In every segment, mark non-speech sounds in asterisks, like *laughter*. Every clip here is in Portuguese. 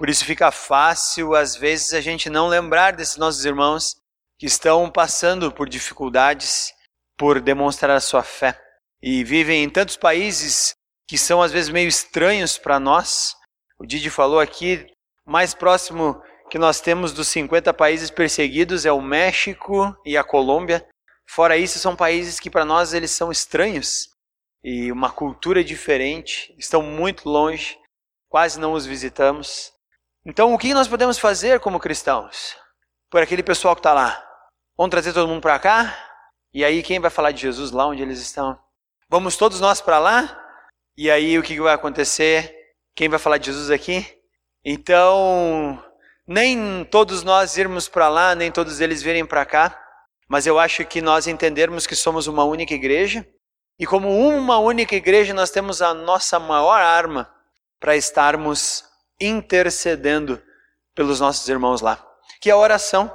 Por isso fica fácil, às vezes, a gente não lembrar desses nossos irmãos que estão passando por dificuldades por demonstrar a sua fé e vivem em tantos países que são às vezes meio estranhos para nós. O Didi falou aqui, mais próximo que nós temos dos 50 países perseguidos é o México e a Colômbia. Fora isso, são países que para nós eles são estranhos e uma cultura diferente, estão muito longe, quase não os visitamos. Então, o que nós podemos fazer como cristãos? Por aquele pessoal que está lá. Vamos trazer todo mundo para cá? E aí, quem vai falar de Jesus lá onde eles estão? Vamos todos nós para lá? E aí, o que vai acontecer? Quem vai falar de Jesus aqui? Então, nem todos nós irmos para lá, nem todos eles virem para cá, mas eu acho que nós entendermos que somos uma única igreja, e como uma única igreja, nós temos a nossa maior arma para estarmos intercedendo pelos nossos irmãos lá, que é a oração.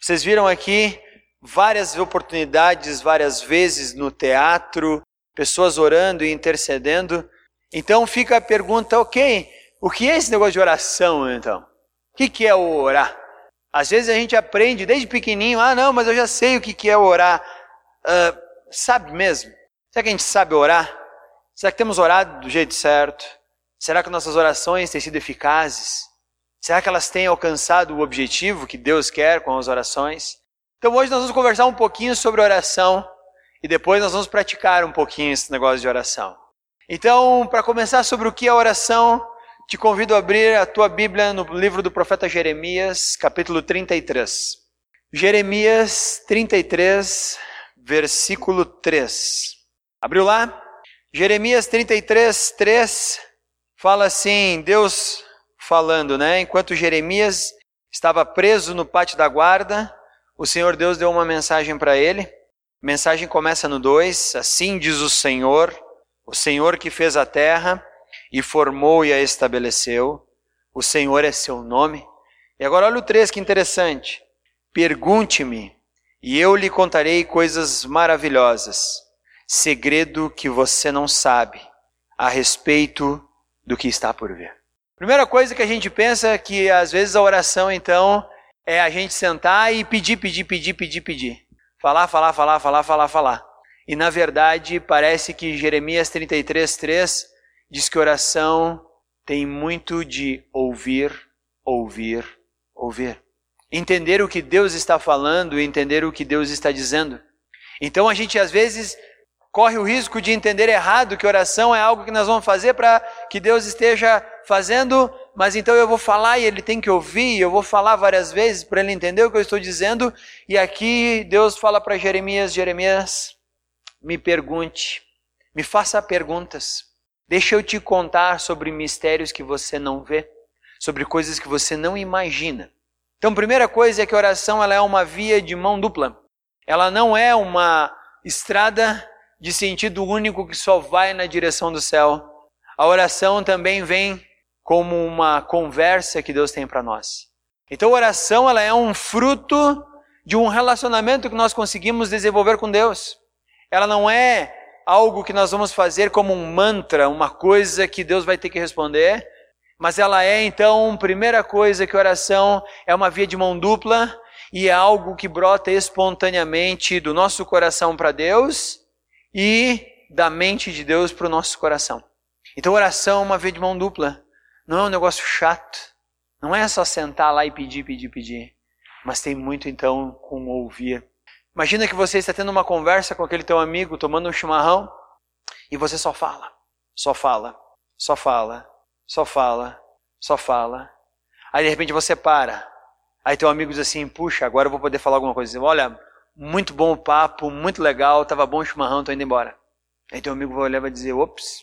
Vocês viram aqui várias oportunidades, várias vezes no teatro, pessoas orando e intercedendo. Então fica a pergunta, ok, o que é esse negócio de oração então? O que, que é o orar? Às vezes a gente aprende desde pequenininho, ah não, mas eu já sei o que, que é orar. Uh, sabe mesmo? Será que a gente sabe orar? Será que temos orado do jeito certo? Será que nossas orações têm sido eficazes? Será que elas têm alcançado o objetivo que Deus quer com as orações? Então hoje nós vamos conversar um pouquinho sobre oração e depois nós vamos praticar um pouquinho esse negócio de oração. Então, para começar sobre o que é oração, te convido a abrir a tua Bíblia no livro do profeta Jeremias, capítulo 33. Jeremias 33, versículo 3. Abriu lá? Jeremias 33, 3 fala assim: Deus falando, né? Enquanto Jeremias estava preso no pátio da guarda, o Senhor Deus deu uma mensagem para ele. A mensagem começa no 2: Assim diz o Senhor, o Senhor que fez a terra e formou e a estabeleceu, o Senhor é seu nome. E agora olha o 3, que interessante. Pergunte-me, e eu lhe contarei coisas maravilhosas, segredo que você não sabe a respeito do que está por vir. Primeira coisa que a gente pensa é que às vezes a oração então é a gente sentar e pedir, pedir, pedir, pedir, pedir. Falar, falar, falar, falar, falar, falar. E na verdade parece que Jeremias 33, 3 diz que oração tem muito de ouvir, ouvir, ouvir. Entender o que Deus está falando e entender o que Deus está dizendo. Então a gente às vezes corre o risco de entender errado que oração é algo que nós vamos fazer para que Deus esteja fazendo, mas então eu vou falar e ele tem que ouvir, eu vou falar várias vezes para ele entender o que eu estou dizendo, e aqui Deus fala para Jeremias: Jeremias, me pergunte, me faça perguntas, deixa eu te contar sobre mistérios que você não vê, sobre coisas que você não imagina. Então, primeira coisa é que a oração ela é uma via de mão dupla. Ela não é uma estrada de sentido único que só vai na direção do céu. A oração também vem como uma conversa que Deus tem para nós. Então a oração ela é um fruto de um relacionamento que nós conseguimos desenvolver com Deus. Ela não é algo que nós vamos fazer como um mantra, uma coisa que Deus vai ter que responder, mas ela é então, primeira coisa que oração é uma via de mão dupla e é algo que brota espontaneamente do nosso coração para Deus e da mente de Deus para o nosso coração. Então, oração é uma via de mão dupla. Não é um negócio chato. Não é só sentar lá e pedir, pedir, pedir. Mas tem muito, então, com ouvir. Imagina que você está tendo uma conversa com aquele teu amigo, tomando um chimarrão, e você só fala, só fala, só fala, só fala, só fala. Aí, de repente, você para. Aí teu amigo diz assim, puxa, agora eu vou poder falar alguma coisa. Olha, muito bom o papo, muito legal, tava bom o chimarrão, tô indo embora. Aí teu amigo vai olhar e vai dizer, ops,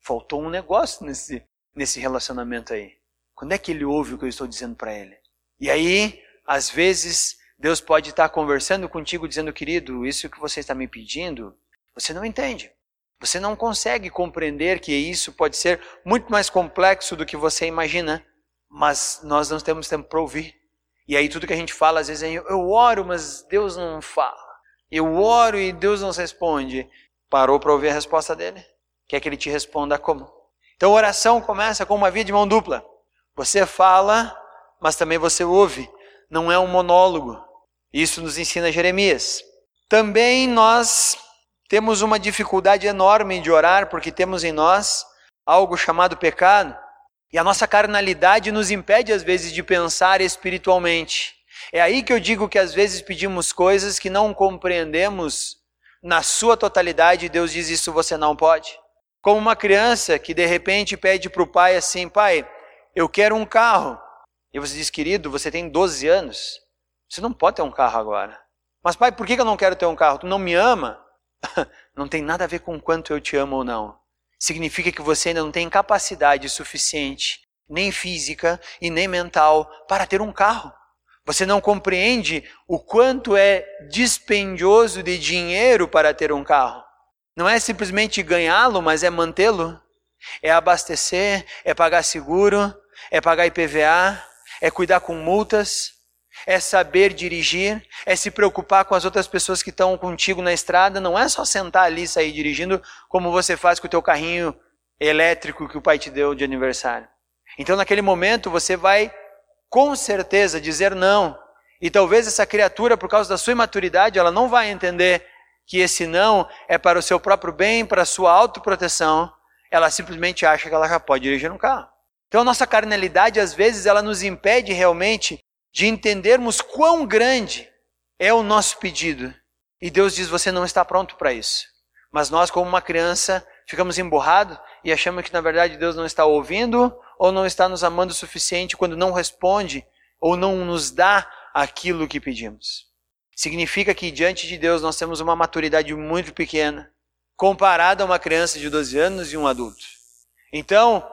faltou um negócio nesse, nesse relacionamento aí. Quando é que ele ouve o que eu estou dizendo para ele? E aí, às vezes, Deus pode estar conversando contigo, dizendo, querido, isso que você está me pedindo, você não entende. Você não consegue compreender que isso pode ser muito mais complexo do que você imagina, mas nós não temos tempo para ouvir. E aí tudo que a gente fala, às vezes, é, eu oro, mas Deus não fala. Eu oro e Deus não responde. Parou para ouvir a resposta dele? Quer que ele te responda como? Então, oração começa com uma via de mão dupla. Você fala, mas também você ouve. Não é um monólogo. Isso nos ensina Jeremias. Também nós temos uma dificuldade enorme de orar porque temos em nós algo chamado pecado. E a nossa carnalidade nos impede às vezes de pensar espiritualmente. É aí que eu digo que às vezes pedimos coisas que não compreendemos na sua totalidade e Deus diz isso você não pode. Como uma criança que de repente pede para o pai assim: pai, eu quero um carro. E você diz, querido, você tem 12 anos, você não pode ter um carro agora. Mas pai, por que eu não quero ter um carro? Tu não me ama? *laughs* não tem nada a ver com quanto eu te amo ou não. Significa que você ainda não tem capacidade suficiente, nem física e nem mental, para ter um carro. Você não compreende o quanto é dispendioso de dinheiro para ter um carro. Não é simplesmente ganhá-lo, mas é mantê-lo. É abastecer, é pagar seguro, é pagar IPVA, é cuidar com multas, é saber dirigir, é se preocupar com as outras pessoas que estão contigo na estrada. Não é só sentar ali e sair dirigindo como você faz com o teu carrinho elétrico que o pai te deu de aniversário. Então, naquele momento, você vai com certeza dizer não. E talvez essa criatura, por causa da sua imaturidade, ela não vai entender que esse não é para o seu próprio bem, para a sua autoproteção. Ela simplesmente acha que ela já pode dirigir um carro. Então a nossa carnalidade, às vezes, ela nos impede realmente de entendermos quão grande é o nosso pedido. E Deus diz: você não está pronto para isso. Mas nós, como uma criança, ficamos emburrados e achamos que na verdade Deus não está ouvindo ou não está nos amando o suficiente quando não responde ou não nos dá aquilo que pedimos. Significa que diante de Deus nós temos uma maturidade muito pequena, comparada a uma criança de 12 anos e um adulto. Então,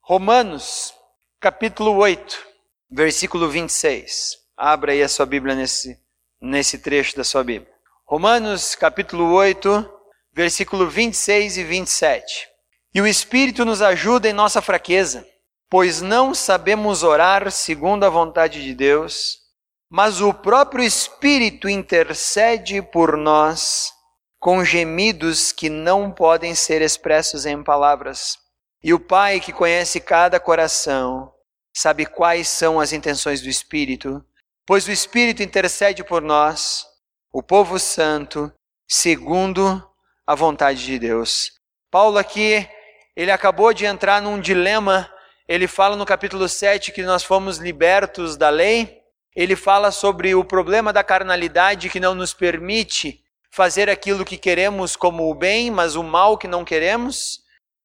Romanos, capítulo 8, versículo 26. Abra aí a sua Bíblia nesse, nesse trecho da sua Bíblia. Romanos, capítulo 8, versículo 26 e 27. E o Espírito nos ajuda em nossa fraqueza pois não sabemos orar segundo a vontade de Deus, mas o próprio Espírito intercede por nós com gemidos que não podem ser expressos em palavras. E o Pai, que conhece cada coração, sabe quais são as intenções do Espírito, pois o Espírito intercede por nós, o povo santo, segundo a vontade de Deus. Paulo aqui, ele acabou de entrar num dilema ele fala no capítulo 7 que nós fomos libertos da lei. Ele fala sobre o problema da carnalidade que não nos permite fazer aquilo que queremos como o bem, mas o mal que não queremos.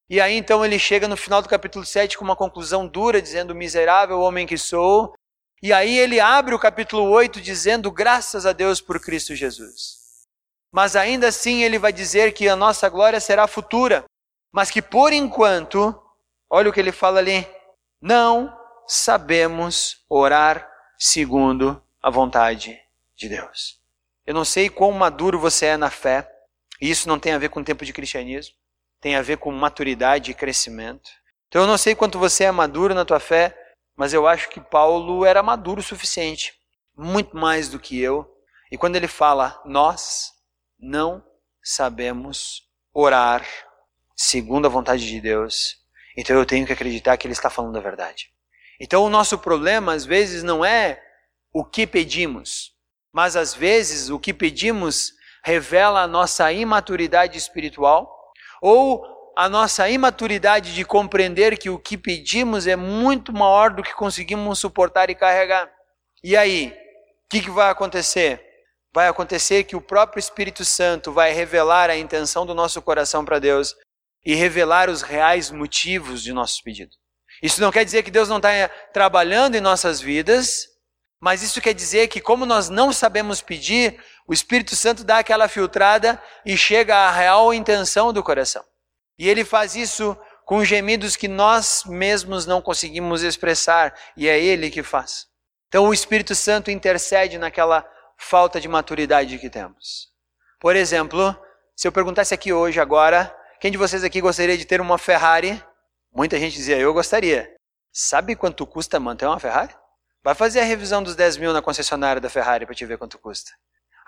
E aí então ele chega no final do capítulo 7 com uma conclusão dura, dizendo: Miserável homem que sou. E aí ele abre o capítulo 8 dizendo: Graças a Deus por Cristo Jesus. Mas ainda assim ele vai dizer que a nossa glória será futura, mas que por enquanto Olha o que ele fala ali. Não sabemos orar segundo a vontade de Deus. Eu não sei quão maduro você é na fé, e isso não tem a ver com tempo de cristianismo, tem a ver com maturidade e crescimento. Então eu não sei quanto você é maduro na tua fé, mas eu acho que Paulo era maduro o suficiente, muito mais do que eu. E quando ele fala, nós não sabemos orar segundo a vontade de Deus, então eu tenho que acreditar que ele está falando a verdade. Então o nosso problema às vezes não é o que pedimos, mas às vezes o que pedimos revela a nossa imaturidade espiritual ou a nossa imaturidade de compreender que o que pedimos é muito maior do que conseguimos suportar e carregar. E aí, o que, que vai acontecer? Vai acontecer que o próprio Espírito Santo vai revelar a intenção do nosso coração para Deus e revelar os reais motivos de nossos pedidos. Isso não quer dizer que Deus não está trabalhando em nossas vidas, mas isso quer dizer que, como nós não sabemos pedir, o Espírito Santo dá aquela filtrada e chega à real intenção do coração. E ele faz isso com gemidos que nós mesmos não conseguimos expressar, e é ele que faz. Então o Espírito Santo intercede naquela falta de maturidade que temos. Por exemplo, se eu perguntasse aqui hoje, agora, quem de vocês aqui gostaria de ter uma Ferrari? Muita gente dizia, eu gostaria. Sabe quanto custa manter uma Ferrari? Vai fazer a revisão dos 10 mil na concessionária da Ferrari para te ver quanto custa.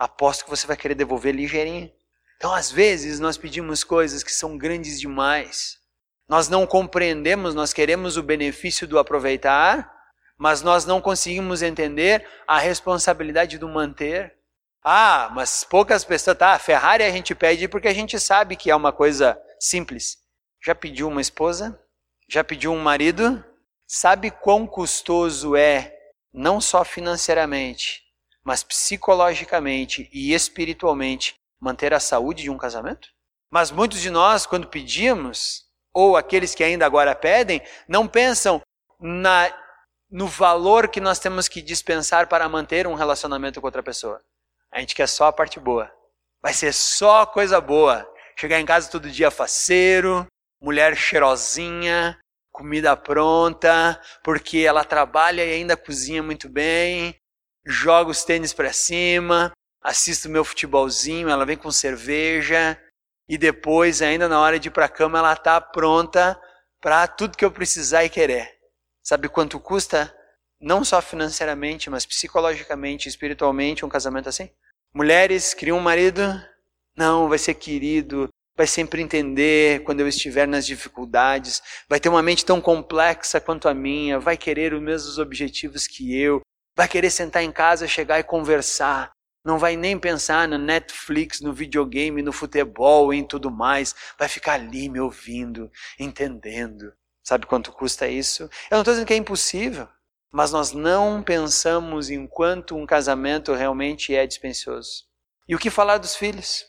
Aposto que você vai querer devolver ligeirinho. Então, às vezes, nós pedimos coisas que são grandes demais. Nós não compreendemos, nós queremos o benefício do aproveitar, mas nós não conseguimos entender a responsabilidade do manter. Ah, mas poucas pessoas, tá, Ferrari a gente pede porque a gente sabe que é uma coisa simples. Já pediu uma esposa? Já pediu um marido? Sabe quão custoso é, não só financeiramente, mas psicologicamente e espiritualmente, manter a saúde de um casamento? Mas muitos de nós, quando pedimos, ou aqueles que ainda agora pedem, não pensam na, no valor que nós temos que dispensar para manter um relacionamento com outra pessoa. A gente quer só a parte boa. Vai ser só coisa boa. Chegar em casa todo dia faceiro, mulher cheirosinha, comida pronta, porque ela trabalha e ainda cozinha muito bem, joga os tênis para cima, assisto meu futebolzinho, ela vem com cerveja e depois, ainda na hora de ir para cama, ela está pronta para tudo que eu precisar e querer. Sabe quanto custa? Não só financeiramente, mas psicologicamente, espiritualmente, um casamento assim? Mulheres criam um marido? Não, vai ser querido, vai sempre entender quando eu estiver nas dificuldades, vai ter uma mente tão complexa quanto a minha, vai querer os mesmos objetivos que eu, vai querer sentar em casa, chegar e conversar, não vai nem pensar no Netflix, no videogame, no futebol e em tudo mais, vai ficar ali me ouvindo, entendendo. Sabe quanto custa isso? Eu não estou dizendo que é impossível, mas nós não pensamos em quanto um casamento realmente é dispendioso. E o que falar dos filhos?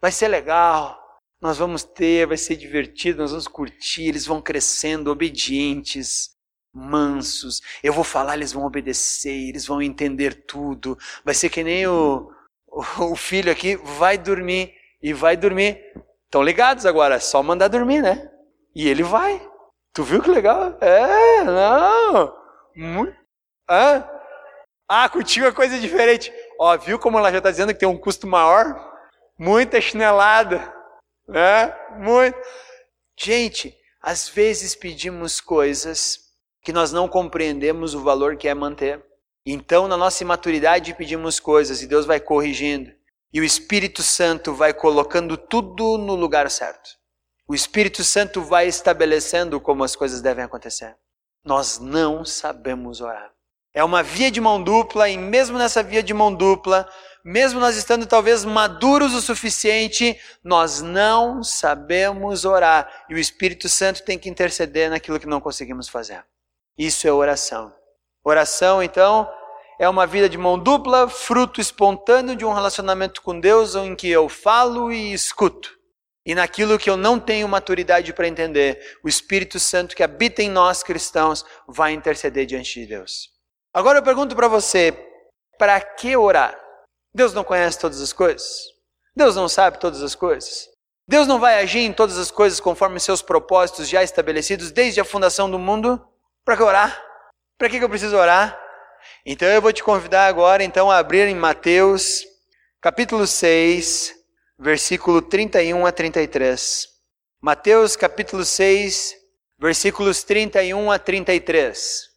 Vai ser legal, nós vamos ter, vai ser divertido, nós vamos curtir, eles vão crescendo obedientes, mansos. Eu vou falar, eles vão obedecer, eles vão entender tudo. Vai ser que nem o, o filho aqui vai dormir e vai dormir. Estão ligados agora, é só mandar dormir, né? E ele vai. Tu viu que legal? É, não. Muito. Ah, ah contigo é coisa diferente. Ó, viu como ela já está dizendo que tem um custo maior? Muita chinelada né? Muito. Gente, às vezes pedimos coisas que nós não compreendemos o valor que é manter. Então, na nossa imaturidade, pedimos coisas e Deus vai corrigindo. E o Espírito Santo vai colocando tudo no lugar certo. O Espírito Santo vai estabelecendo como as coisas devem acontecer. Nós não sabemos orar. É uma via de mão dupla, e mesmo nessa via de mão dupla, mesmo nós estando talvez maduros o suficiente, nós não sabemos orar. E o Espírito Santo tem que interceder naquilo que não conseguimos fazer. Isso é oração. Oração, então, é uma vida de mão dupla, fruto espontâneo de um relacionamento com Deus, em que eu falo e escuto. E naquilo que eu não tenho maturidade para entender, o Espírito Santo que habita em nós cristãos vai interceder diante de Deus. Agora eu pergunto para você: para que orar? Deus não conhece todas as coisas? Deus não sabe todas as coisas? Deus não vai agir em todas as coisas conforme seus propósitos já estabelecidos desde a fundação do mundo? Para que orar? Para que eu preciso orar? Então eu vou te convidar agora então a abrir em Mateus, capítulo 6, versículo 31 a 33. Mateus capítulo 6, versículos 31 a 33.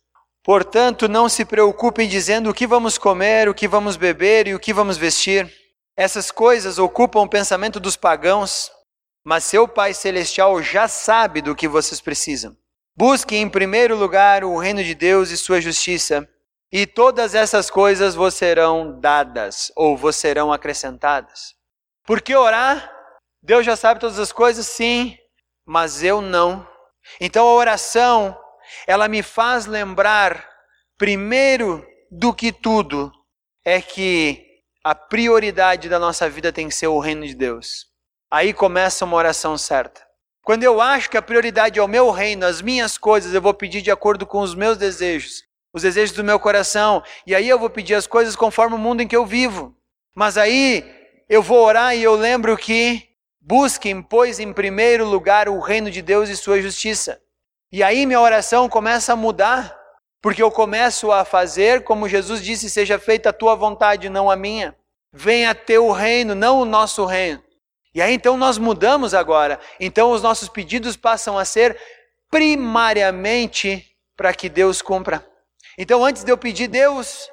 Portanto, não se preocupem dizendo o que vamos comer, o que vamos beber e o que vamos vestir. Essas coisas ocupam o pensamento dos pagãos, mas seu Pai Celestial já sabe do que vocês precisam. Busquem em primeiro lugar o reino de Deus e sua justiça, e todas essas coisas vos serão dadas ou vos serão acrescentadas. Por que orar? Deus já sabe todas as coisas, sim, mas eu não. Então a oração ela me faz lembrar, primeiro do que tudo, é que a prioridade da nossa vida tem que ser o reino de Deus. Aí começa uma oração certa. Quando eu acho que a prioridade é o meu reino, as minhas coisas, eu vou pedir de acordo com os meus desejos, os desejos do meu coração, e aí eu vou pedir as coisas conforme o mundo em que eu vivo. Mas aí eu vou orar e eu lembro que busquem, pois, em primeiro lugar o reino de Deus e sua justiça. E aí minha oração começa a mudar, porque eu começo a fazer como Jesus disse: seja feita a tua vontade, não a minha. Venha teu reino, não o nosso reino. E aí então nós mudamos agora. Então os nossos pedidos passam a ser primariamente para que Deus cumpra. Então antes de eu pedir Deus,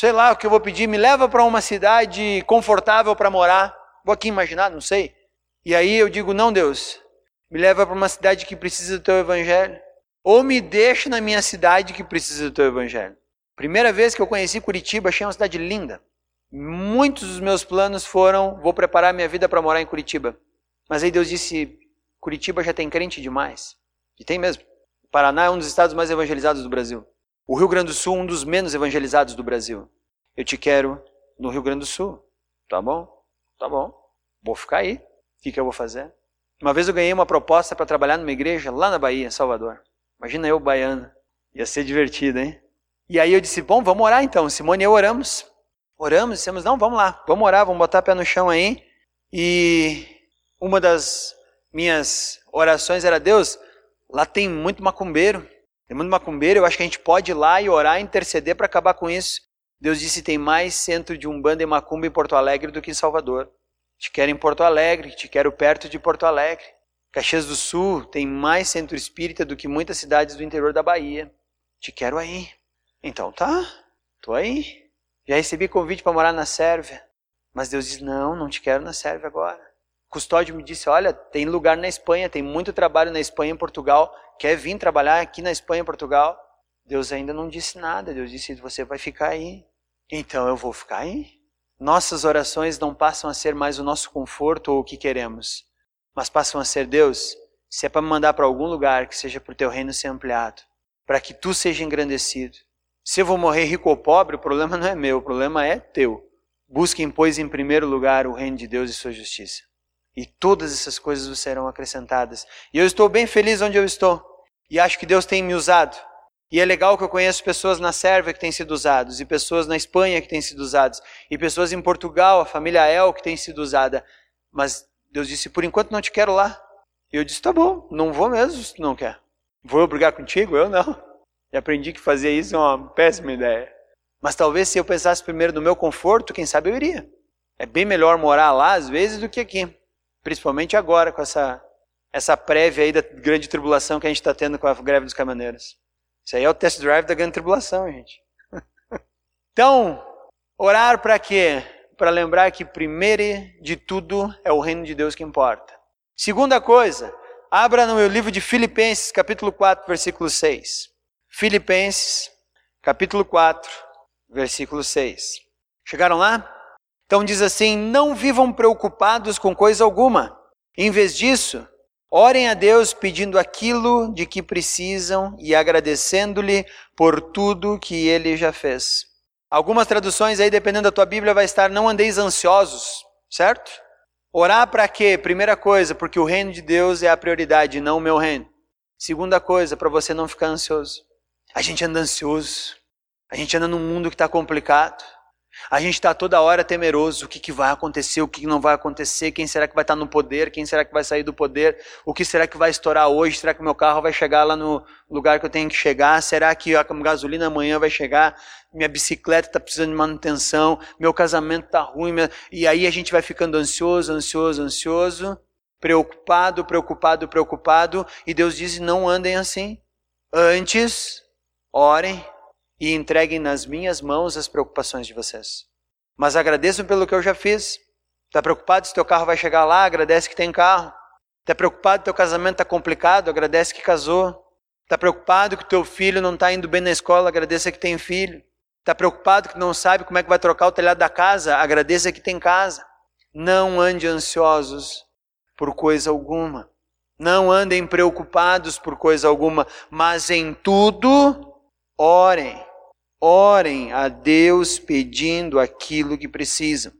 sei lá o que eu vou pedir, me leva para uma cidade confortável para morar. Vou aqui imaginar, não sei. E aí eu digo: não, Deus, me leva para uma cidade que precisa do teu evangelho, ou me deixa na minha cidade que precisa do teu evangelho. Primeira vez que eu conheci Curitiba, achei uma cidade linda. Muitos dos meus planos foram: vou preparar minha vida para morar em Curitiba. Mas aí Deus disse: Curitiba já tem crente demais. E tem mesmo. O Paraná é um dos estados mais evangelizados do Brasil. O Rio Grande do Sul, um dos menos evangelizados do Brasil. Eu te quero no Rio Grande do Sul. Tá bom? Tá bom. Vou ficar aí. O que, que eu vou fazer? Uma vez eu ganhei uma proposta para trabalhar numa igreja lá na Bahia, Salvador. Imagina eu, baiano. Ia ser divertido, hein? E aí eu disse, bom, vamos orar então. Simone e eu oramos. Oramos, dissemos, não, vamos lá, vamos orar, vamos botar pé no chão aí. E uma das minhas orações era, Deus, lá tem muito macumbeiro. Tem muito macumbeiro, eu acho que a gente pode ir lá e orar, interceder para acabar com isso. Deus disse, tem mais centro de Umbanda e Macumba em Porto Alegre do que em Salvador. Te quero em Porto Alegre, te quero perto de Porto Alegre. Caxias do Sul tem mais centro espírita do que muitas cidades do interior da Bahia. Te quero aí. Então tá, tô aí. Já recebi convite para morar na Sérvia. Mas Deus diz: Não, não te quero na Sérvia agora. O custódio me disse: Olha, tem lugar na Espanha, tem muito trabalho na Espanha e Portugal. Quer vir trabalhar aqui na Espanha e Portugal? Deus ainda não disse nada. Deus disse: Você vai ficar aí. Então eu vou ficar aí. Nossas orações não passam a ser mais o nosso conforto ou o que queremos, mas passam a ser Deus, se é para me mandar para algum lugar, que seja para o teu reino ser ampliado, para que tu seja engrandecido. Se eu vou morrer rico ou pobre, o problema não é meu, o problema é teu. Busquem, pois, em primeiro lugar o reino de Deus e sua justiça. E todas essas coisas vos serão acrescentadas. E eu estou bem feliz onde eu estou. E acho que Deus tem me usado. E é legal que eu conheço pessoas na Sérvia que têm sido usados, e pessoas na Espanha que têm sido usados, e pessoas em Portugal, a família El que tem sido usada. Mas Deus disse: por enquanto não te quero lá. E eu disse: tá bom, não vou mesmo se tu não quer. Vou brigar contigo? Eu não. E aprendi que fazer isso é uma péssima ideia. Mas talvez se eu pensasse primeiro no meu conforto, quem sabe eu iria. É bem melhor morar lá às vezes do que aqui. Principalmente agora com essa, essa prévia aí da grande tribulação que a gente está tendo com a greve dos caminhoneiros. Isso aí é o test drive da grande tribulação, gente. *laughs* então, orar para quê? Para lembrar que primeiro de tudo é o reino de Deus que importa. Segunda coisa, abra no meu livro de Filipenses, capítulo 4, versículo 6. Filipenses, capítulo 4, versículo 6. Chegaram lá? Então diz assim: Não vivam preocupados com coisa alguma. Em vez disso, Orem a Deus pedindo aquilo de que precisam e agradecendo-lhe por tudo que ele já fez. Algumas traduções aí, dependendo da tua Bíblia, vai estar não andeis ansiosos, certo? Orar para quê? Primeira coisa, porque o reino de Deus é a prioridade, não o meu reino. Segunda coisa, para você não ficar ansioso. A gente anda ansioso. A gente anda num mundo que está complicado. A gente está toda hora temeroso: o que, que vai acontecer, o que não vai acontecer, quem será que vai estar no poder, quem será que vai sair do poder, o que será que vai estourar hoje, será que meu carro vai chegar lá no lugar que eu tenho que chegar, será que a gasolina amanhã vai chegar, minha bicicleta está precisando de manutenção, meu casamento está ruim, e aí a gente vai ficando ansioso, ansioso, ansioso, preocupado, preocupado, preocupado, e Deus diz: não andem assim. Antes, orem e entreguem nas minhas mãos as preocupações de vocês. Mas agradeçam pelo que eu já fiz. Está preocupado se teu carro vai chegar lá? Agradece que tem carro. Está preocupado que teu casamento está complicado? Agradece que casou. Está preocupado que teu filho não está indo bem na escola? Agradeça que tem filho. Está preocupado que não sabe como é que vai trocar o telhado da casa? Agradeça que tem casa. Não ande ansiosos por coisa alguma. Não andem preocupados por coisa alguma, mas em tudo orem orem a Deus pedindo aquilo que precisam.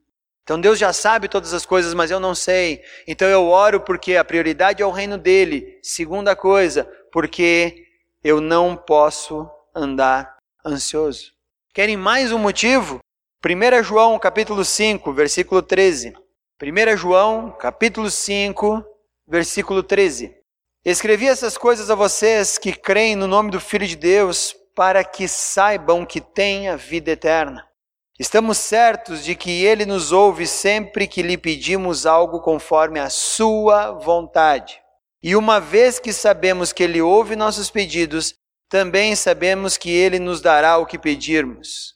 Então Deus já sabe todas as coisas, mas eu não sei. Então eu oro porque a prioridade é o reino dele. Segunda coisa, porque eu não posso andar ansioso. Querem mais um motivo? 1 João capítulo 5, versículo 13. 1 João capítulo 5, versículo 13. Escrevi essas coisas a vocês que creem no nome do Filho de Deus, para que saibam que têm a vida eterna. Estamos certos de que Ele nos ouve sempre que lhe pedimos algo conforme a Sua vontade. E uma vez que sabemos que Ele ouve nossos pedidos, também sabemos que Ele nos dará o que pedirmos.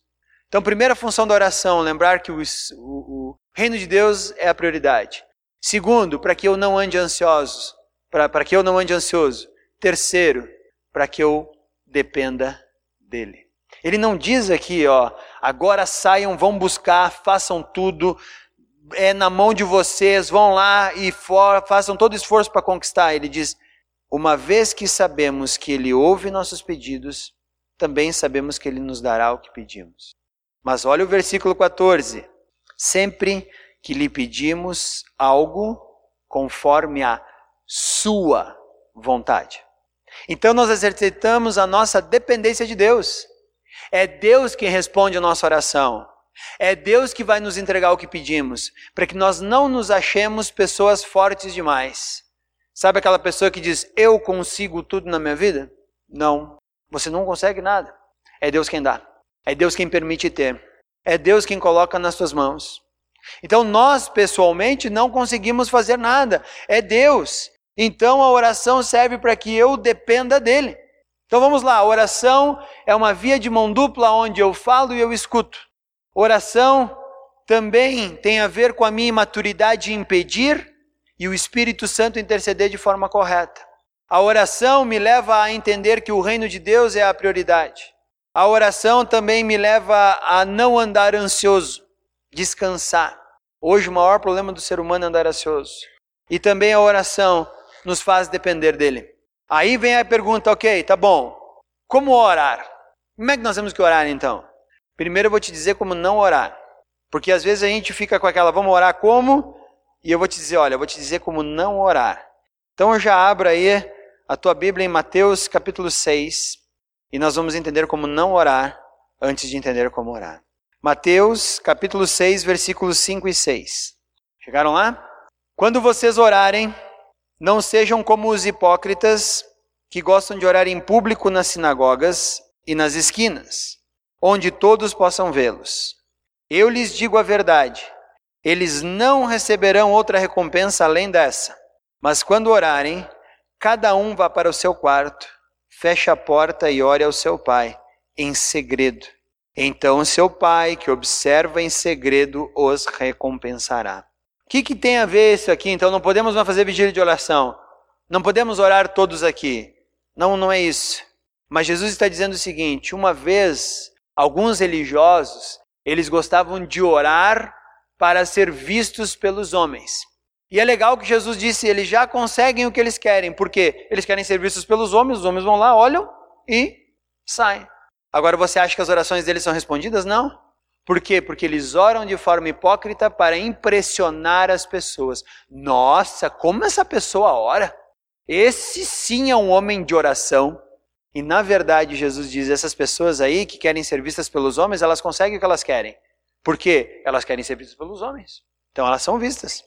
Então, primeira função da oração, lembrar que o, o, o reino de Deus é a prioridade. Segundo, para que eu não ande ansioso, para que eu não ande ansioso. Terceiro, para que eu dependa dele. Ele não diz aqui, ó, agora saiam, vão buscar, façam tudo, é na mão de vocês, vão lá e for, façam todo esforço para conquistar. Ele diz: uma vez que sabemos que Ele ouve nossos pedidos, também sabemos que Ele nos dará o que pedimos. Mas olha o versículo 14: sempre que lhe pedimos algo conforme a Sua vontade. Então nós exercitamos a nossa dependência de Deus. É Deus quem responde a nossa oração. É Deus que vai nos entregar o que pedimos, para que nós não nos achemos pessoas fortes demais. Sabe aquela pessoa que diz, eu consigo tudo na minha vida? Não, você não consegue nada. É Deus quem dá. É Deus quem permite ter. É Deus quem coloca nas suas mãos. Então nós, pessoalmente, não conseguimos fazer nada. É Deus. Então a oração serve para que eu dependa dele. Então vamos lá, a oração é uma via de mão dupla onde eu falo e eu escuto. Oração também tem a ver com a minha imaturidade em pedir e o Espírito Santo interceder de forma correta. A oração me leva a entender que o reino de Deus é a prioridade. A oração também me leva a não andar ansioso, descansar. Hoje o maior problema do ser humano é andar ansioso. E também a oração nos faz depender dele. Aí vem a pergunta, ok, tá bom. Como orar? Como é que nós temos que orar então? Primeiro eu vou te dizer como não orar. Porque às vezes a gente fica com aquela, vamos orar como? E eu vou te dizer, olha, eu vou te dizer como não orar. Então já abra aí a tua Bíblia em Mateus capítulo 6 e nós vamos entender como não orar antes de entender como orar. Mateus capítulo 6, versículos 5 e 6. Chegaram lá? Quando vocês orarem, não sejam como os hipócritas que gostam de orar em público nas sinagogas e nas esquinas, onde todos possam vê-los. Eu lhes digo a verdade: eles não receberão outra recompensa além dessa. Mas quando orarem, cada um vá para o seu quarto, feche a porta e ore ao seu pai, em segredo. Então seu pai, que observa em segredo, os recompensará. O que, que tem a ver isso aqui? Então não podemos fazer vigília de oração. Não podemos orar todos aqui. Não, não é isso. Mas Jesus está dizendo o seguinte: uma vez, alguns religiosos, eles gostavam de orar para ser vistos pelos homens. E é legal que Jesus disse, eles já conseguem o que eles querem, porque eles querem ser vistos pelos homens, os homens vão lá, olham e saem. Agora você acha que as orações deles são respondidas? Não. Por quê? Porque eles oram de forma hipócrita para impressionar as pessoas. Nossa, como essa pessoa ora! Esse sim é um homem de oração. E na verdade, Jesus diz: essas pessoas aí que querem ser vistas pelos homens, elas conseguem o que elas querem. Por quê? Elas querem ser vistas pelos homens. Então elas são vistas,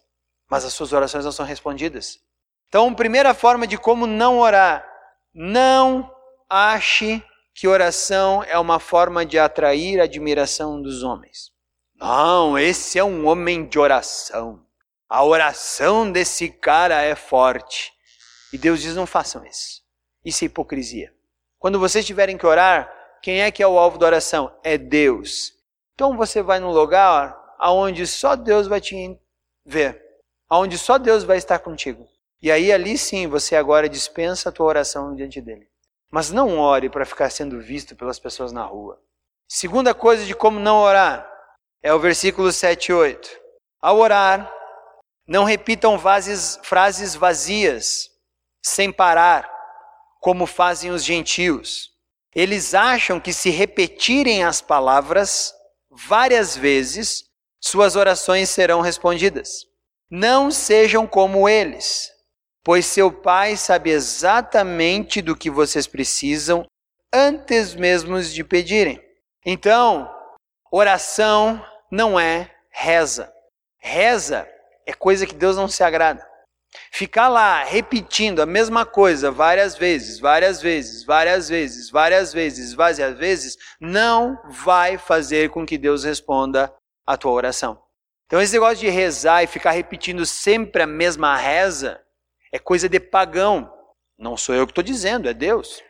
mas as suas orações não são respondidas. Então, primeira forma de como não orar: não ache que oração é uma forma de atrair a admiração dos homens. Não, esse é um homem de oração. A oração desse cara é forte. E Deus diz: não façam isso. Isso é hipocrisia. Quando vocês tiverem que orar, quem é que é o alvo da oração? É Deus. Então você vai num lugar aonde só Deus vai te ver, aonde só Deus vai estar contigo. E aí ali sim você agora dispensa a tua oração diante dele. Mas não ore para ficar sendo visto pelas pessoas na rua. Segunda coisa de como não orar é o versículo 7 e 8. Ao orar, não repitam frases vazias, sem parar, como fazem os gentios. Eles acham que se repetirem as palavras várias vezes, suas orações serão respondidas. Não sejam como eles pois seu Pai sabe exatamente do que vocês precisam antes mesmo de pedirem. Então, oração não é reza. Reza é coisa que Deus não se agrada. Ficar lá repetindo a mesma coisa várias vezes, várias vezes, várias vezes, várias vezes, várias vezes, não vai fazer com que Deus responda a tua oração. Então, esse negócio de rezar e ficar repetindo sempre a mesma reza, é coisa de pagão. Não sou eu que estou dizendo, é Deus.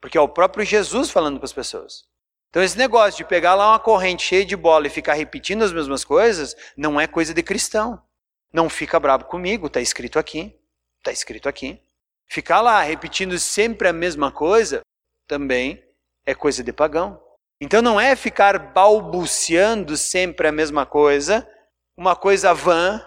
Porque é o próprio Jesus falando para as pessoas. Então, esse negócio de pegar lá uma corrente cheia de bola e ficar repetindo as mesmas coisas, não é coisa de cristão. Não fica bravo comigo, está escrito aqui. Está escrito aqui. Ficar lá repetindo sempre a mesma coisa também é coisa de pagão. Então não é ficar balbuciando sempre a mesma coisa, uma coisa vã,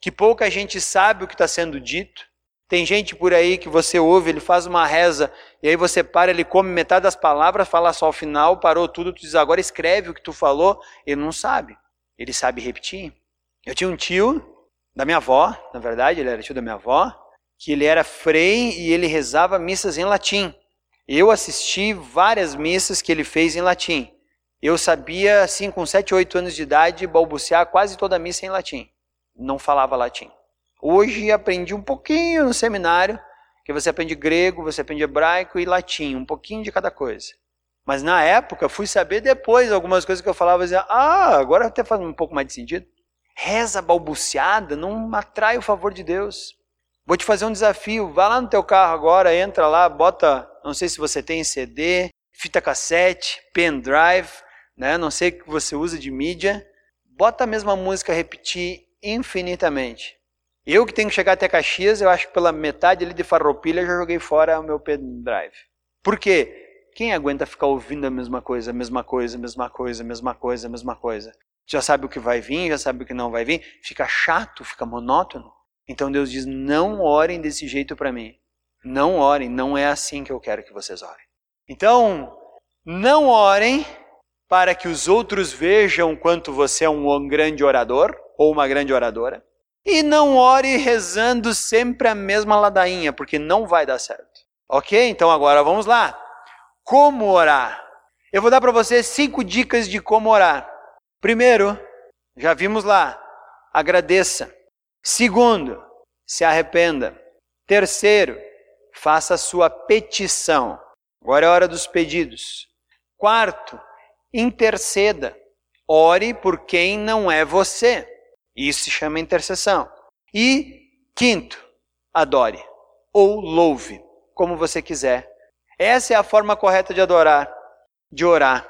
que pouca gente sabe o que está sendo dito. Tem gente por aí que você ouve, ele faz uma reza, e aí você para, ele come metade das palavras, fala só o final, parou tudo, tu diz agora escreve o que tu falou, ele não sabe. Ele sabe repetir. Eu tinha um tio da minha avó, na verdade, ele era tio da minha avó, que ele era frei e ele rezava missas em latim. Eu assisti várias missas que ele fez em latim. Eu sabia, assim, com 7, 8 anos de idade, balbuciar quase toda a missa em latim. Não falava latim. Hoje aprendi um pouquinho no seminário, que você aprende grego, você aprende hebraico e latim, um pouquinho de cada coisa. Mas na época, fui saber depois algumas coisas que eu falava, dizia, ah, agora até faz um pouco mais de sentido. Reza balbuciada não atrai o favor de Deus. Vou te fazer um desafio. Vá lá no teu carro agora, entra lá, bota, não sei se você tem CD, fita cassete, pendrive, né? Não sei o que você usa de mídia. Bota a mesma música repetir infinitamente. Eu que tenho que chegar até Caxias, eu acho que pela metade ali de Farroupilha já joguei fora o meu pendrive. Por quê? Quem aguenta ficar ouvindo a mesma coisa, a mesma coisa, a mesma coisa, a mesma coisa, a mesma coisa? Já sabe o que vai vir, já sabe o que não vai vir, fica chato, fica monótono. Então Deus diz: não orem desse jeito para mim. Não orem, não é assim que eu quero que vocês orem. Então, não orem para que os outros vejam quanto você é um grande orador ou uma grande oradora. E não ore rezando sempre a mesma ladainha, porque não vai dar certo. Ok? Então agora vamos lá. Como orar? Eu vou dar para você cinco dicas de como orar. Primeiro, já vimos lá, agradeça. Segundo, se arrependa. Terceiro, faça a sua petição. Agora é hora dos pedidos. Quarto, interceda. Ore por quem não é você. Isso se chama intercessão. E quinto, adore ou louve, como você quiser. Essa é a forma correta de adorar, de orar.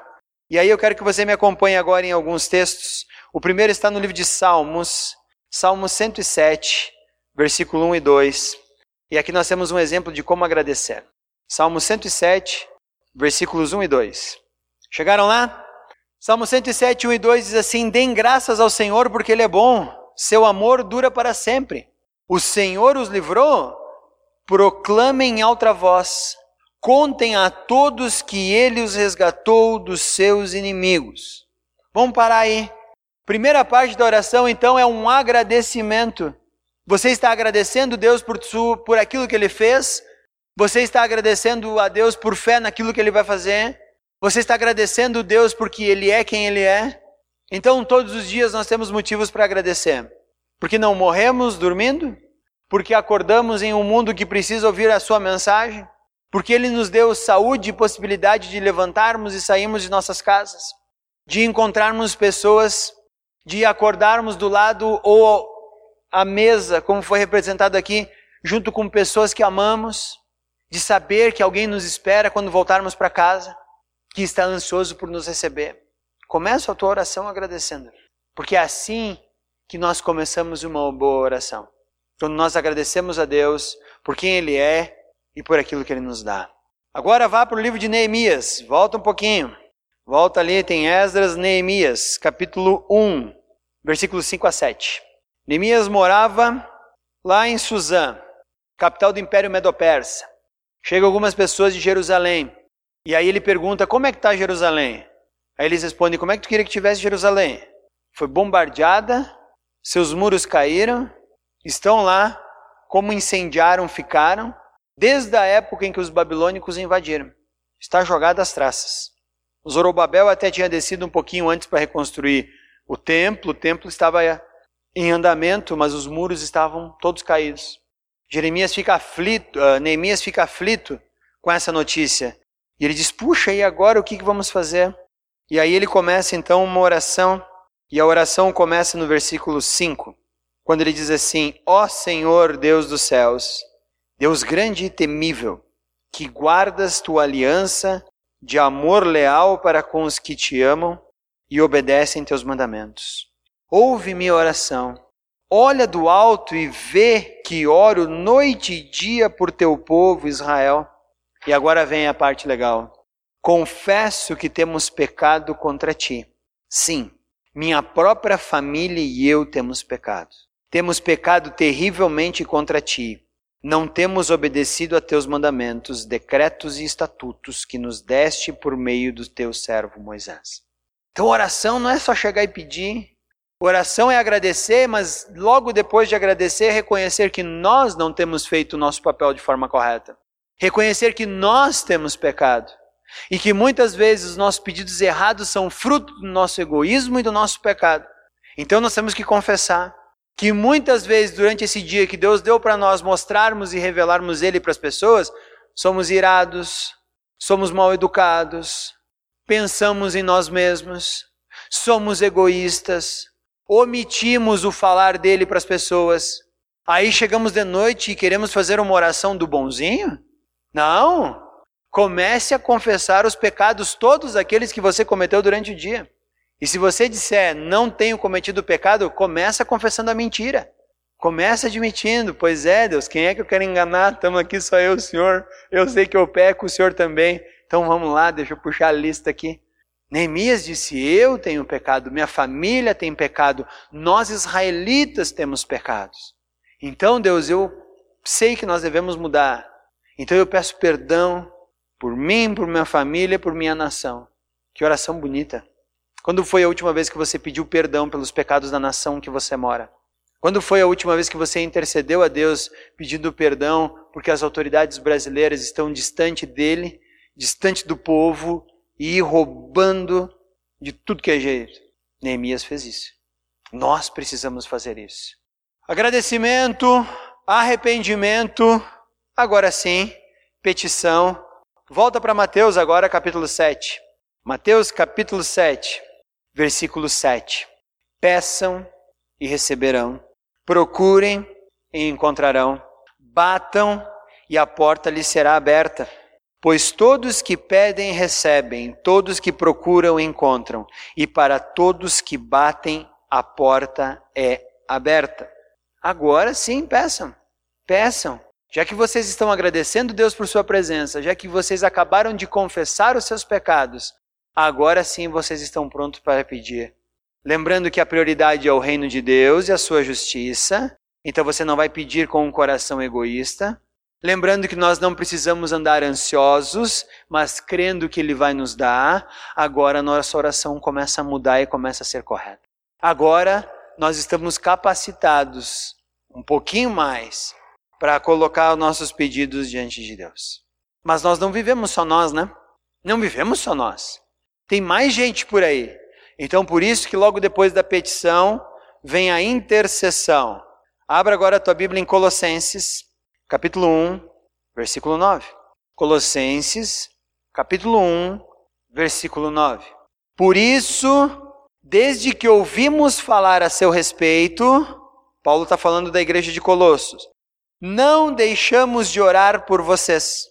E aí eu quero que você me acompanhe agora em alguns textos. O primeiro está no livro de Salmos, Salmo 107, versículo 1 e 2. E aqui nós temos um exemplo de como agradecer. Salmo 107, versículos 1 e 2. Chegaram lá? Salmo 107, 1 e 2 diz assim: Deem graças ao Senhor porque Ele é bom, seu amor dura para sempre. O Senhor os livrou, proclamem em alta voz, contem a todos que Ele os resgatou dos seus inimigos. Vamos parar aí. Primeira parte da oração, então, é um agradecimento. Você está agradecendo Deus por, por aquilo que Ele fez? Você está agradecendo a Deus por fé naquilo que Ele vai fazer? Você está agradecendo Deus porque Ele é quem Ele é? Então, todos os dias nós temos motivos para agradecer. Porque não morremos dormindo? Porque acordamos em um mundo que precisa ouvir a Sua mensagem? Porque Ele nos deu saúde e possibilidade de levantarmos e sairmos de nossas casas? De encontrarmos pessoas de acordarmos do lado ou à mesa, como foi representado aqui, junto com pessoas que amamos, de saber que alguém nos espera quando voltarmos para casa, que está ansioso por nos receber. Começa a tua oração agradecendo, porque é assim que nós começamos uma boa oração. Quando nós agradecemos a Deus por quem Ele é e por aquilo que Ele nos dá. Agora vá para o livro de Neemias, volta um pouquinho. Volta ali, tem Esdras, Neemias, capítulo 1, versículos 5 a 7. Neemias morava lá em Suzã, capital do Império Medo-Persa. Chegam algumas pessoas de Jerusalém. E aí ele pergunta: Como é que está Jerusalém? Aí eles respondem: Como é que tu queria que tivesse Jerusalém? Foi bombardeada, seus muros caíram, estão lá, como incendiaram, ficaram, desde a época em que os babilônicos invadiram. Está jogada as traças. O Zorobabel até tinha descido um pouquinho antes para reconstruir o templo. O templo estava em andamento, mas os muros estavam todos caídos. Jeremias fica aflito, uh, Neemias fica aflito com essa notícia. E ele diz: Puxa, e agora o que, vamos fazer? E aí ele começa então uma oração, e a oração começa no versículo 5, quando ele diz assim: Ó Senhor Deus dos céus, Deus grande e temível, que guardas tua aliança de amor leal para com os que te amam e obedecem teus mandamentos. Ouve minha oração, olha do alto e vê que oro noite e dia por teu povo Israel. E agora vem a parte legal. Confesso que temos pecado contra ti. Sim, minha própria família e eu temos pecado. Temos pecado terrivelmente contra ti. Não temos obedecido a teus mandamentos, decretos e estatutos que nos deste por meio do teu servo Moisés. Então, oração não é só chegar e pedir. Oração é agradecer, mas logo depois de agradecer, reconhecer que nós não temos feito o nosso papel de forma correta. Reconhecer que nós temos pecado. E que muitas vezes os nossos pedidos errados são fruto do nosso egoísmo e do nosso pecado. Então nós temos que confessar que muitas vezes durante esse dia que Deus deu para nós mostrarmos e revelarmos Ele para as pessoas, somos irados, somos mal educados, pensamos em nós mesmos, somos egoístas, omitimos o falar dele para as pessoas. Aí chegamos de noite e queremos fazer uma oração do bonzinho? Não! Comece a confessar os pecados, todos aqueles que você cometeu durante o dia. E se você disser, não tenho cometido pecado, começa confessando a mentira. Começa admitindo, pois é, Deus, quem é que eu quero enganar? Estamos aqui só eu, Senhor. Eu sei que eu peco, o Senhor também. Então vamos lá, deixa eu puxar a lista aqui. Neemias disse: Eu tenho pecado, minha família tem pecado, nós israelitas temos pecados. Então, Deus, eu sei que nós devemos mudar. Então eu peço perdão por mim, por minha família, por minha nação. Que oração bonita. Quando foi a última vez que você pediu perdão pelos pecados da nação que você mora? Quando foi a última vez que você intercedeu a Deus pedindo perdão porque as autoridades brasileiras estão distante dele, distante do povo e roubando de tudo que é jeito? Neemias fez isso. Nós precisamos fazer isso. Agradecimento, arrependimento, agora sim, petição Volta para Mateus agora, capítulo 7. Mateus, capítulo 7, versículo 7. Peçam e receberão. Procurem e encontrarão. Batam e a porta lhes será aberta. Pois todos que pedem recebem, todos que procuram encontram, e para todos que batem a porta é aberta. Agora sim, peçam. Peçam já que vocês estão agradecendo Deus por sua presença, já que vocês acabaram de confessar os seus pecados, agora sim vocês estão prontos para pedir. Lembrando que a prioridade é o reino de Deus e a sua justiça, então você não vai pedir com um coração egoísta. Lembrando que nós não precisamos andar ansiosos, mas crendo que Ele vai nos dar, agora nossa oração começa a mudar e começa a ser correta. Agora nós estamos capacitados um pouquinho mais para colocar nossos pedidos diante de Deus. Mas nós não vivemos só nós, né? Não vivemos só nós. Tem mais gente por aí. Então, por isso que logo depois da petição vem a intercessão. Abra agora a tua Bíblia em Colossenses, capítulo 1, versículo 9. Colossenses, capítulo 1, versículo 9. Por isso, desde que ouvimos falar a seu respeito, Paulo está falando da igreja de Colossos, não deixamos de orar por vocês.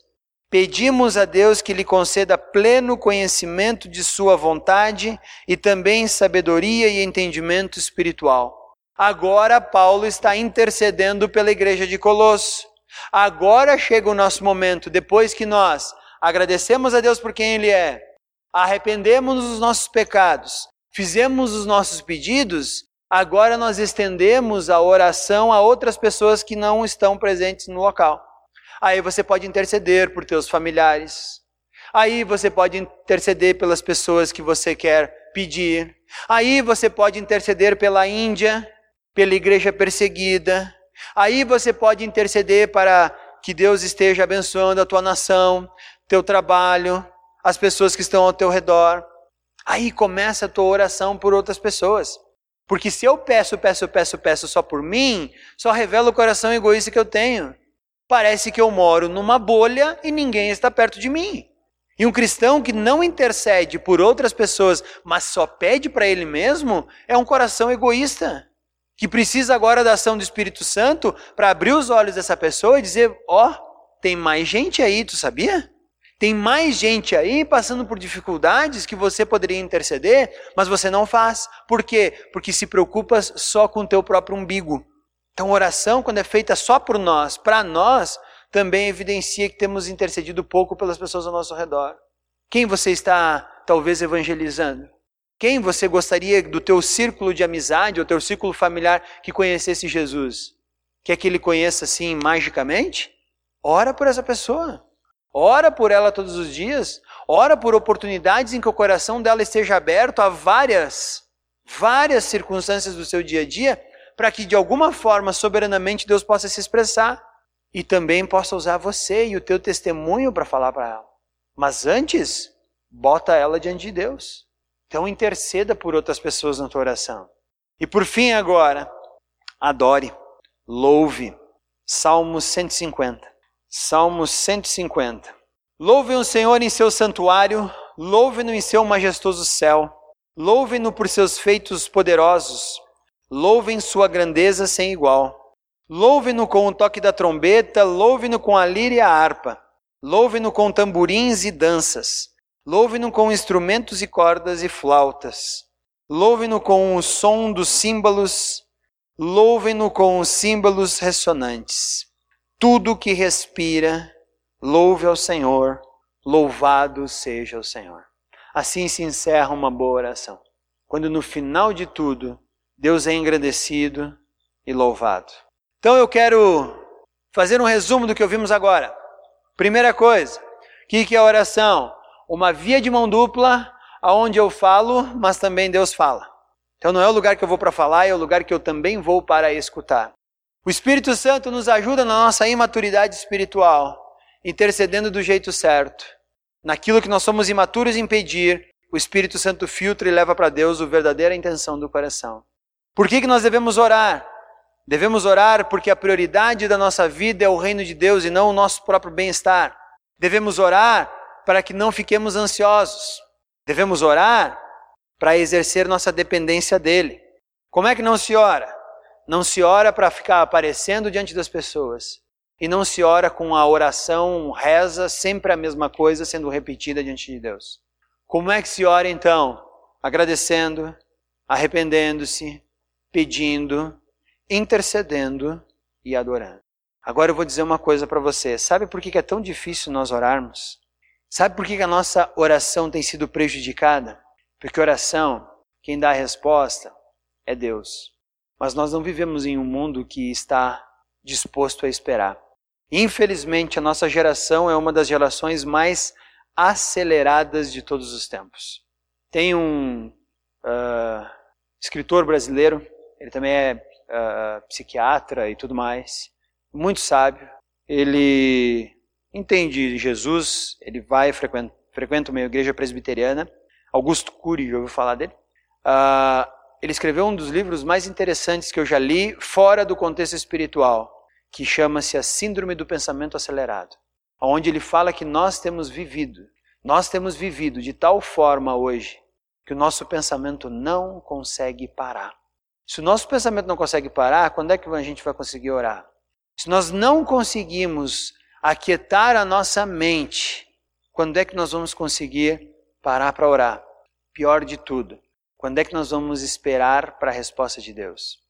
Pedimos a Deus que lhe conceda pleno conhecimento de Sua vontade e também sabedoria e entendimento espiritual. Agora, Paulo está intercedendo pela igreja de Colosso. Agora chega o nosso momento, depois que nós agradecemos a Deus por quem Ele é, arrependemos dos nossos pecados, fizemos os nossos pedidos, agora nós estendemos a oração a outras pessoas que não estão presentes no local. Aí você pode interceder por teus familiares. Aí você pode interceder pelas pessoas que você quer pedir. Aí você pode interceder pela Índia, pela igreja perseguida. Aí você pode interceder para que Deus esteja abençoando a tua nação, teu trabalho, as pessoas que estão ao teu redor. Aí começa a tua oração por outras pessoas. Porque se eu peço, peço, peço, peço só por mim, só revela o coração egoísta que eu tenho. Parece que eu moro numa bolha e ninguém está perto de mim. E um cristão que não intercede por outras pessoas, mas só pede para ele mesmo, é um coração egoísta. Que precisa agora da ação do Espírito Santo para abrir os olhos dessa pessoa e dizer: Ó, oh, tem mais gente aí, tu sabia? Tem mais gente aí passando por dificuldades que você poderia interceder, mas você não faz. Por quê? Porque se preocupas só com o teu próprio umbigo. Então, oração, quando é feita só por nós, para nós, também evidencia que temos intercedido pouco pelas pessoas ao nosso redor. Quem você está, talvez, evangelizando? Quem você gostaria do teu círculo de amizade, ou teu círculo familiar, que conhecesse Jesus? Quer que ele conheça assim magicamente? Ora por essa pessoa. Ora por ela todos os dias. Ora por oportunidades em que o coração dela esteja aberto a várias, várias circunstâncias do seu dia a dia, para que de alguma forma, soberanamente, Deus possa se expressar e também possa usar você e o teu testemunho para falar para ela. Mas antes, bota ela diante de Deus. Então interceda por outras pessoas na tua oração. E por fim agora, adore, louve. Salmo 150. Salmo 150. Louve o Senhor em seu santuário, louve-no em seu majestoso céu, louve-no por seus feitos poderosos, louvem sua grandeza sem igual. Louve-no com o toque da trombeta, louve-no com a lira e a harpa, louve-no com tamborins e danças, louve-no com instrumentos e cordas e flautas, louve-no com o som dos símbolos, louve-no com os símbolos ressonantes. Tudo que respira, louve ao Senhor, louvado seja o Senhor. Assim se encerra uma boa oração. Quando no final de tudo, Deus é engrandecido e louvado. Então eu quero fazer um resumo do que ouvimos agora. Primeira coisa, o que é a oração? Uma via de mão dupla, aonde eu falo, mas também Deus fala. Então não é o lugar que eu vou para falar, é o lugar que eu também vou para escutar. O Espírito Santo nos ajuda na nossa imaturidade espiritual, intercedendo do jeito certo. Naquilo que nós somos imaturos em pedir, o Espírito Santo filtra e leva para Deus a verdadeira intenção do coração. Por que, que nós devemos orar? Devemos orar porque a prioridade da nossa vida é o reino de Deus e não o nosso próprio bem-estar. Devemos orar para que não fiquemos ansiosos. Devemos orar para exercer nossa dependência dele. Como é que não se ora? Não se ora para ficar aparecendo diante das pessoas. E não se ora com a oração, reza, sempre a mesma coisa sendo repetida diante de Deus. Como é que se ora então? Agradecendo, arrependendo-se, pedindo, intercedendo e adorando. Agora eu vou dizer uma coisa para você. Sabe por que é tão difícil nós orarmos? Sabe por que a nossa oração tem sido prejudicada? Porque oração, quem dá a resposta é Deus. Mas nós não vivemos em um mundo que está disposto a esperar. Infelizmente, a nossa geração é uma das gerações mais aceleradas de todos os tempos. Tem um uh, escritor brasileiro, ele também é uh, psiquiatra e tudo mais, muito sábio. Ele entende Jesus, ele vai frequenta, frequenta uma igreja presbiteriana. Augusto Cury, já ouviu falar dele? Uh, ele escreveu um dos livros mais interessantes que eu já li fora do contexto espiritual, que chama-se A Síndrome do Pensamento Acelerado, onde ele fala que nós temos vivido, nós temos vivido de tal forma hoje que o nosso pensamento não consegue parar. Se o nosso pensamento não consegue parar, quando é que a gente vai conseguir orar? Se nós não conseguimos aquietar a nossa mente, quando é que nós vamos conseguir parar para orar? Pior de tudo, quando é que nós vamos esperar para a resposta de Deus?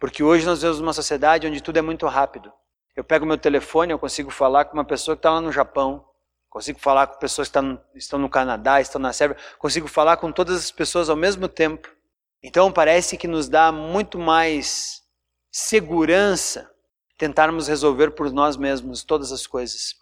Porque hoje nós vemos uma sociedade onde tudo é muito rápido. Eu pego meu telefone, eu consigo falar com uma pessoa que está lá no Japão, consigo falar com pessoas que estão no Canadá, estão na Sérvia, consigo falar com todas as pessoas ao mesmo tempo. Então parece que nos dá muito mais segurança tentarmos resolver por nós mesmos todas as coisas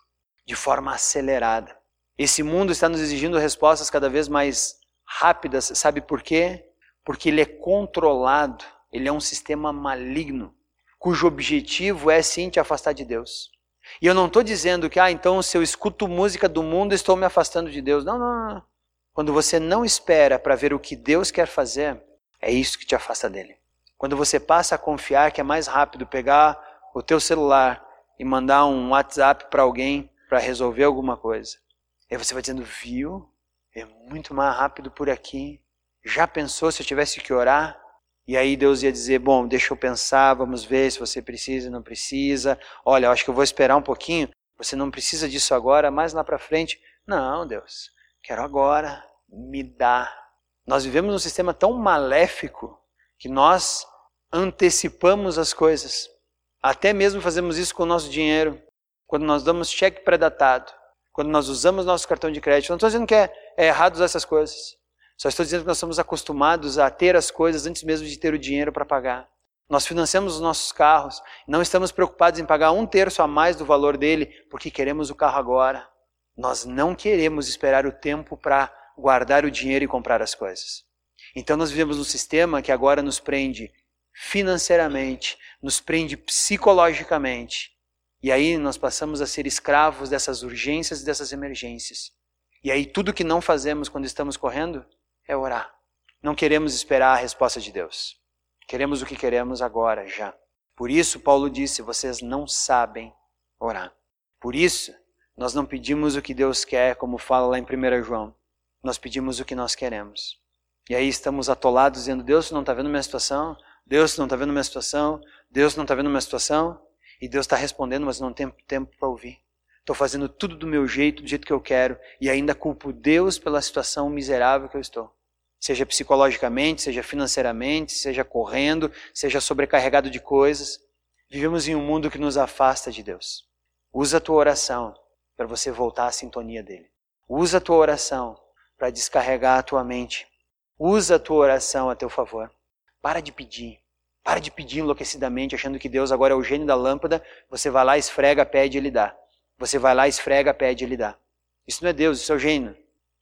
de forma acelerada. Esse mundo está nos exigindo respostas cada vez mais rápidas, sabe por quê? Porque ele é controlado, ele é um sistema maligno, cujo objetivo é sim te afastar de Deus. E eu não estou dizendo que, ah, então se eu escuto música do mundo, estou me afastando de Deus. Não, não, não. Quando você não espera para ver o que Deus quer fazer, é isso que te afasta dele. Quando você passa a confiar que é mais rápido pegar o teu celular e mandar um WhatsApp para alguém para resolver alguma coisa. Aí você vai dizendo, viu? É muito mais rápido por aqui. Já pensou se eu tivesse que orar? E aí Deus ia dizer: Bom, deixa eu pensar, vamos ver se você precisa, não precisa. Olha, acho que eu vou esperar um pouquinho. Você não precisa disso agora, mais lá para frente. Não, Deus, quero agora. Me dá. Nós vivemos num sistema tão maléfico que nós antecipamos as coisas. Até mesmo fazemos isso com o nosso dinheiro, quando nós damos cheque pré-datado, quando nós usamos nosso cartão de crédito. Não estou dizendo que é, é errado usar essas coisas. Só estou dizendo que nós estamos acostumados a ter as coisas antes mesmo de ter o dinheiro para pagar. Nós financiamos os nossos carros, não estamos preocupados em pagar um terço a mais do valor dele porque queremos o carro agora. Nós não queremos esperar o tempo para guardar o dinheiro e comprar as coisas. Então nós vivemos um sistema que agora nos prende financeiramente, nos prende psicologicamente. E aí nós passamos a ser escravos dessas urgências e dessas emergências. E aí tudo que não fazemos quando estamos correndo é orar. Não queremos esperar a resposta de Deus. Queremos o que queremos agora, já. Por isso, Paulo disse: vocês não sabem orar. Por isso, nós não pedimos o que Deus quer, como fala lá em 1 João. Nós pedimos o que nós queremos. E aí estamos atolados dizendo: Deus não está vendo minha situação, Deus não está vendo minha situação, Deus não está vendo minha situação. E Deus está respondendo, mas não tenho tempo para ouvir. Estou fazendo tudo do meu jeito, do jeito que eu quero, e ainda culpo Deus pela situação miserável que eu estou seja psicologicamente, seja financeiramente, seja correndo, seja sobrecarregado de coisas. Vivemos em um mundo que nos afasta de Deus. Usa a tua oração para você voltar à sintonia dele. Usa a tua oração para descarregar a tua mente. Usa a tua oração a teu favor. Para de pedir. Para de pedir enlouquecidamente, achando que Deus agora é o gênio da lâmpada. Você vai lá, esfrega, pede e ele dá. Você vai lá, esfrega, pede e ele dá. Isso não é Deus, isso é o gênio.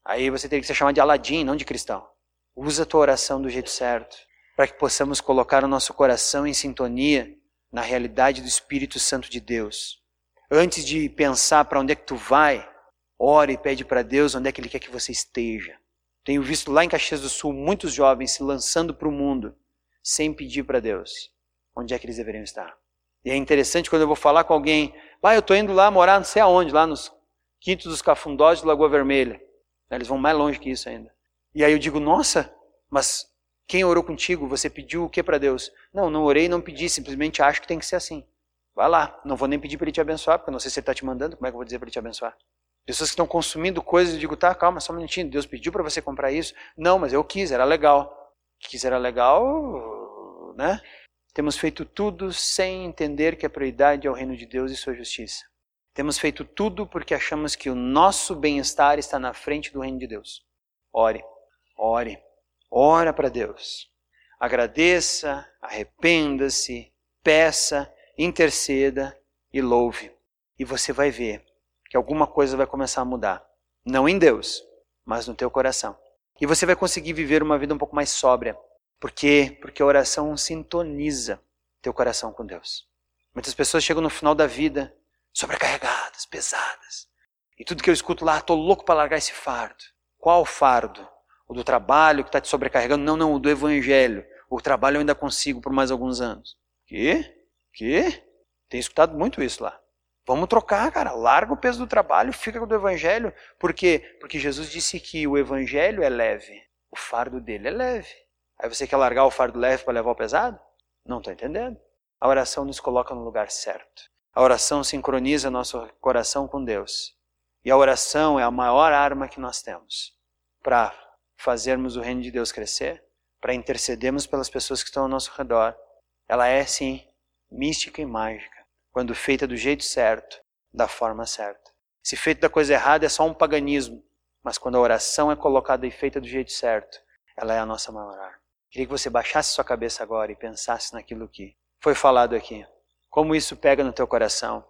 Aí você teria que ser chamado de Aladim, não de cristão. Usa a tua oração do jeito certo, para que possamos colocar o nosso coração em sintonia na realidade do Espírito Santo de Deus. Antes de pensar para onde é que tu vai, ore e pede para Deus onde é que Ele quer que você esteja. Tenho visto lá em Caxias do Sul muitos jovens se lançando para o mundo sem pedir para Deus onde é que eles deveriam estar. E é interessante quando eu vou falar com alguém, ah, eu estou indo lá morar não sei aonde, lá nos quintos dos cafundós de Lagoa Vermelha. Eles vão mais longe que isso ainda. E aí eu digo, nossa, mas quem orou contigo? Você pediu o que para Deus? Não, não orei, não pedi, simplesmente acho que tem que ser assim. Vai lá, não vou nem pedir para ele te abençoar, porque eu não sei se ele está te mandando, como é que eu vou dizer para ele te abençoar? Pessoas que estão consumindo coisas, eu digo, tá, calma, só um minutinho, Deus pediu para você comprar isso? Não, mas eu quis, era legal. Quis, era legal, né? Temos feito tudo sem entender que a prioridade é o reino de Deus e sua justiça. Temos feito tudo porque achamos que o nosso bem-estar está na frente do reino de Deus. Ore. Ore. Ora para Deus. Agradeça, arrependa-se, peça, interceda e louve. E você vai ver que alguma coisa vai começar a mudar. Não em Deus, mas no teu coração. E você vai conseguir viver uma vida um pouco mais sóbria. Por quê? Porque a oração sintoniza teu coração com Deus. Muitas pessoas chegam no final da vida sobrecarregadas, pesadas. E tudo que eu escuto lá, estou louco para largar esse fardo. Qual fardo? o do trabalho que está te sobrecarregando. Não, não, o do evangelho. O trabalho eu ainda consigo por mais alguns anos. Que? Que? Tenho escutado muito isso lá. Vamos trocar, cara. Larga o peso do trabalho, fica com o do evangelho. Por quê? Porque Jesus disse que o evangelho é leve. O fardo dele é leve. Aí você quer largar o fardo leve para levar o pesado? Não estou entendendo. A oração nos coloca no lugar certo. A oração sincroniza nosso coração com Deus. E a oração é a maior arma que nós temos para fazermos o reino de Deus crescer, para intercedermos pelas pessoas que estão ao nosso redor. Ela é, sim, mística e mágica, quando feita do jeito certo, da forma certa. Se feita da coisa errada é só um paganismo, mas quando a oração é colocada e feita do jeito certo, ela é a nossa maior arma. Queria que você baixasse sua cabeça agora e pensasse naquilo que foi falado aqui. Como isso pega no teu coração?